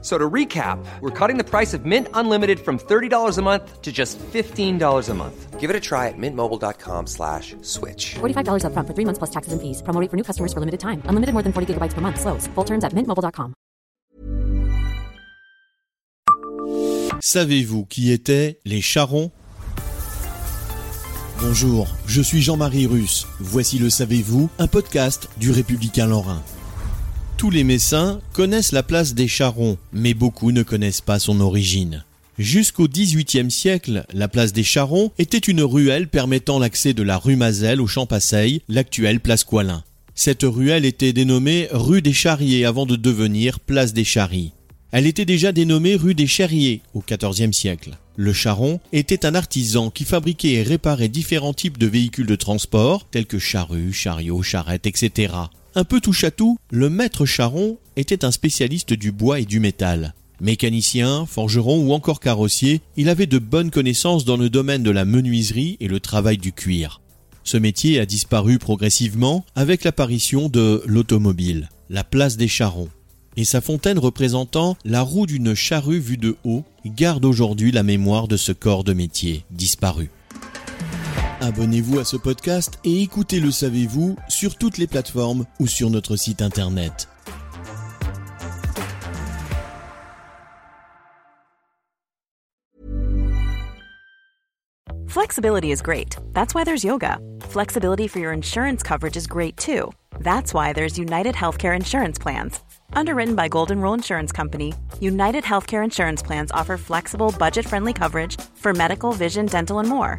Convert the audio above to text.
So to recap, we're cutting the price of Mint Unlimited from $30 a month to just $15 a month. Give it a try at mintmobile.com slash switch. $45 upfront for three months plus taxes and fees. Promo rate for new customers for limited time. Unlimited more than 40 gigabytes per month. Slows. Full terms at mintmobile.com. Savez-vous qui étaient les charrons Bonjour, je suis Jean-Marie Russe. Voici le Savez-vous, un podcast du Républicain Lorrain. Tous les Messins connaissent la place des charrons, mais beaucoup ne connaissent pas son origine. Jusqu'au XVIIIe siècle, la place des Charrons était une ruelle permettant l'accès de la rue Mazel au Champ Passeil, l'actuelle place Coilin. Cette ruelle était dénommée rue des Charriers avant de devenir place des Charries. Elle était déjà dénommée rue des Cherriers au XIVe siècle. Le charron était un artisan qui fabriquait et réparait différents types de véhicules de transport, tels que charrues, chariots, charrettes, etc. Un peu touche à tout, le maître charron était un spécialiste du bois et du métal. Mécanicien, forgeron ou encore carrossier, il avait de bonnes connaissances dans le domaine de la menuiserie et le travail du cuir. Ce métier a disparu progressivement avec l'apparition de l'automobile, la place des charrons. Et sa fontaine représentant la roue d'une charrue vue de haut garde aujourd'hui la mémoire de ce corps de métier disparu. Abonnez-vous à ce podcast et écoutez Le Savez-vous sur toutes les plateformes ou sur notre site internet. Flexibility is great. That's why there's yoga. Flexibility for your insurance coverage is great too. That's why there's United Healthcare Insurance Plans. Underwritten by Golden Rule Insurance Company, United Healthcare Insurance Plans offer flexible, budget friendly coverage for medical, vision, dental, and more.